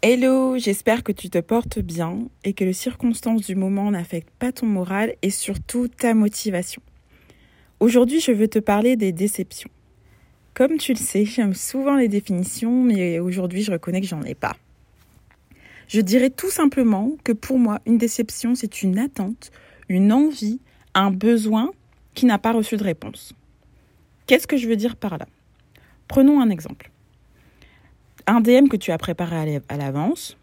Hello, j'espère que tu te portes bien et que les circonstances du moment n'affectent pas ton moral et surtout ta motivation. Aujourd'hui, je veux te parler des déceptions. Comme tu le sais, j'aime souvent les définitions, mais aujourd'hui, je reconnais que j'en ai pas. Je dirais tout simplement que pour moi, une déception, c'est une attente, une envie, un besoin qui n'a pas reçu de réponse. Qu'est-ce que je veux dire par là? Prenons un exemple un DM que tu as préparé à l'avance,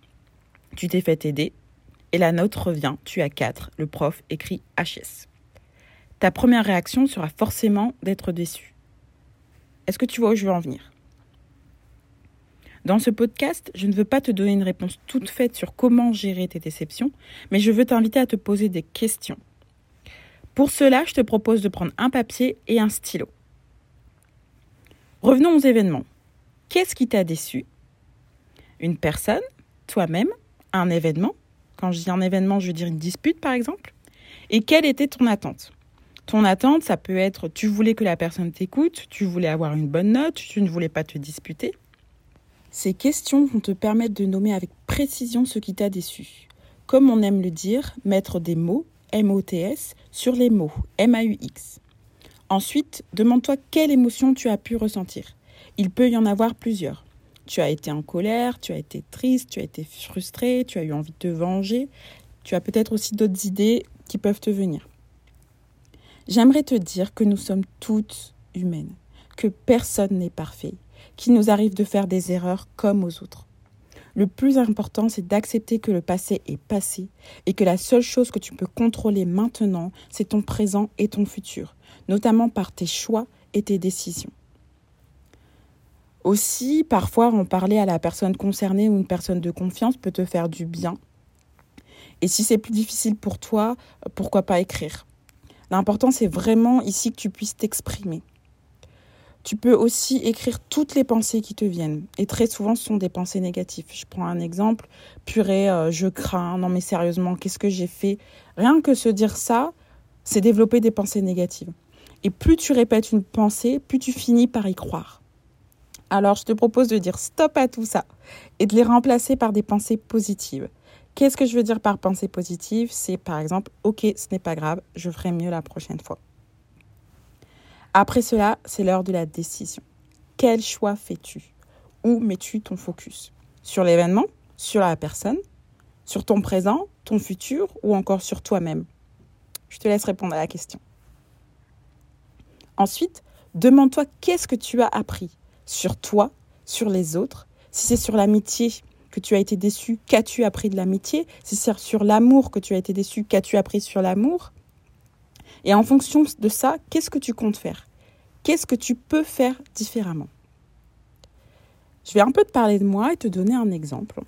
tu t'es fait aider, et la note revient, tu as 4, le prof écrit HS. Ta première réaction sera forcément d'être déçu. Est-ce que tu vois où je veux en venir? Dans ce podcast, je ne veux pas te donner une réponse toute faite sur comment gérer tes déceptions, mais je veux t'inviter à te poser des questions. Pour cela, je te propose de prendre un papier et un stylo. Revenons aux événements. Qu'est-ce qui t'a déçu? Une personne, toi-même, un événement. Quand je dis un événement, je veux dire une dispute, par exemple. Et quelle était ton attente? Ton attente, ça peut être tu voulais que la personne t'écoute, tu voulais avoir une bonne note, tu ne voulais pas te disputer. Ces questions vont te permettre de nommer avec précision ce qui t'a déçu. Comme on aime le dire, mettre des mots, M-O-T-S, sur les mots, M-A-U-X. Ensuite, demande-toi quelle émotion tu as pu ressentir. Il peut y en avoir plusieurs. Tu as été en colère, tu as été triste, tu as été frustré, tu as eu envie de te venger. Tu as peut-être aussi d'autres idées qui peuvent te venir. J'aimerais te dire que nous sommes toutes humaines, que personne n'est parfait, qu'il nous arrive de faire des erreurs comme aux autres. Le plus important, c'est d'accepter que le passé est passé et que la seule chose que tu peux contrôler maintenant, c'est ton présent et ton futur, notamment par tes choix et tes décisions. Aussi, parfois, en parler à la personne concernée ou une personne de confiance peut te faire du bien. Et si c'est plus difficile pour toi, pourquoi pas écrire? L'important, c'est vraiment ici que tu puisses t'exprimer. Tu peux aussi écrire toutes les pensées qui te viennent. Et très souvent, ce sont des pensées négatives. Je prends un exemple. Purée, euh, je crains. Non, mais sérieusement, qu'est-ce que j'ai fait? Rien que se dire ça, c'est développer des pensées négatives. Et plus tu répètes une pensée, plus tu finis par y croire. Alors je te propose de dire stop à tout ça et de les remplacer par des pensées positives. Qu'est-ce que je veux dire par pensée positive? C'est par exemple, ok, ce n'est pas grave, je ferai mieux la prochaine fois. Après cela, c'est l'heure de la décision. Quel choix fais-tu? Où mets-tu ton focus? Sur l'événement? Sur la personne? Sur ton présent? Ton futur? Ou encore sur toi-même? Je te laisse répondre à la question. Ensuite, demande-toi qu'est-ce que tu as appris? Sur toi, sur les autres. Si c'est sur l'amitié que tu as été déçu, qu'as-tu appris de l'amitié? Si c'est sur l'amour que tu as été déçu, qu'as-tu appris sur l'amour? Et en fonction de ça, qu'est-ce que tu comptes faire? Qu'est-ce que tu peux faire différemment? Je vais un peu te parler de moi et te donner un exemple.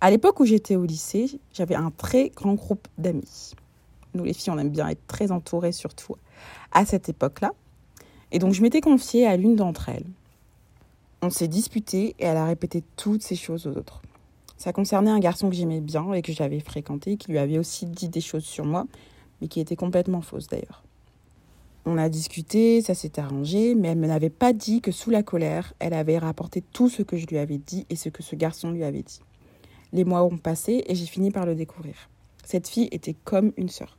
À l'époque où j'étais au lycée, j'avais un très grand groupe d'amis. Nous les filles, on aime bien être très entourées surtout à cette époque-là. Et donc je m'étais confiée à l'une d'entre elles. On s'est disputé et elle a répété toutes ces choses aux autres. Ça concernait un garçon que j'aimais bien et que j'avais fréquenté, qui lui avait aussi dit des choses sur moi, mais qui étaient complètement fausses d'ailleurs. On a discuté, ça s'est arrangé, mais elle ne m'avait pas dit que sous la colère, elle avait rapporté tout ce que je lui avais dit et ce que ce garçon lui avait dit. Les mois ont passé et j'ai fini par le découvrir. Cette fille était comme une sœur.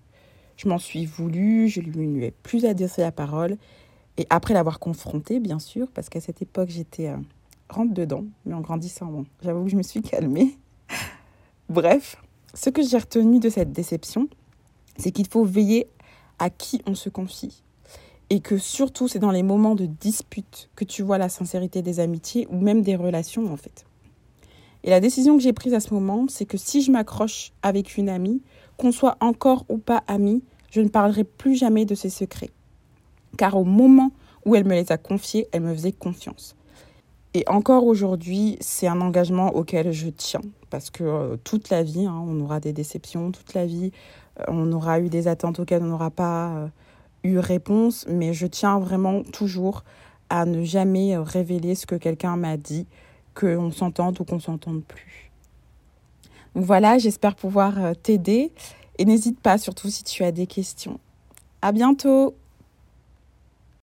Je m'en suis voulu, je lui ai plus adressé la parole et après l'avoir confronté, bien sûr, parce qu'à cette époque, j'étais euh, rentre dedans, mais en grandissant, bon, j'avoue que je me suis calmée. Bref, ce que j'ai retenu de cette déception, c'est qu'il faut veiller à qui on se confie. Et que surtout, c'est dans les moments de dispute que tu vois la sincérité des amitiés ou même des relations, en fait. Et la décision que j'ai prise à ce moment, c'est que si je m'accroche avec une amie, qu'on soit encore ou pas amie, je ne parlerai plus jamais de ses secrets car au moment où elle me les a confiés, elle me faisait confiance. Et encore aujourd'hui, c'est un engagement auquel je tiens, parce que euh, toute la vie, hein, on aura des déceptions, toute la vie, euh, on aura eu des attentes auxquelles on n'aura pas euh, eu réponse, mais je tiens vraiment toujours à ne jamais révéler ce que quelqu'un m'a dit, qu'on s'entende ou qu'on s'entende plus. Donc voilà, j'espère pouvoir t'aider et n'hésite pas, surtout si tu as des questions. À bientôt!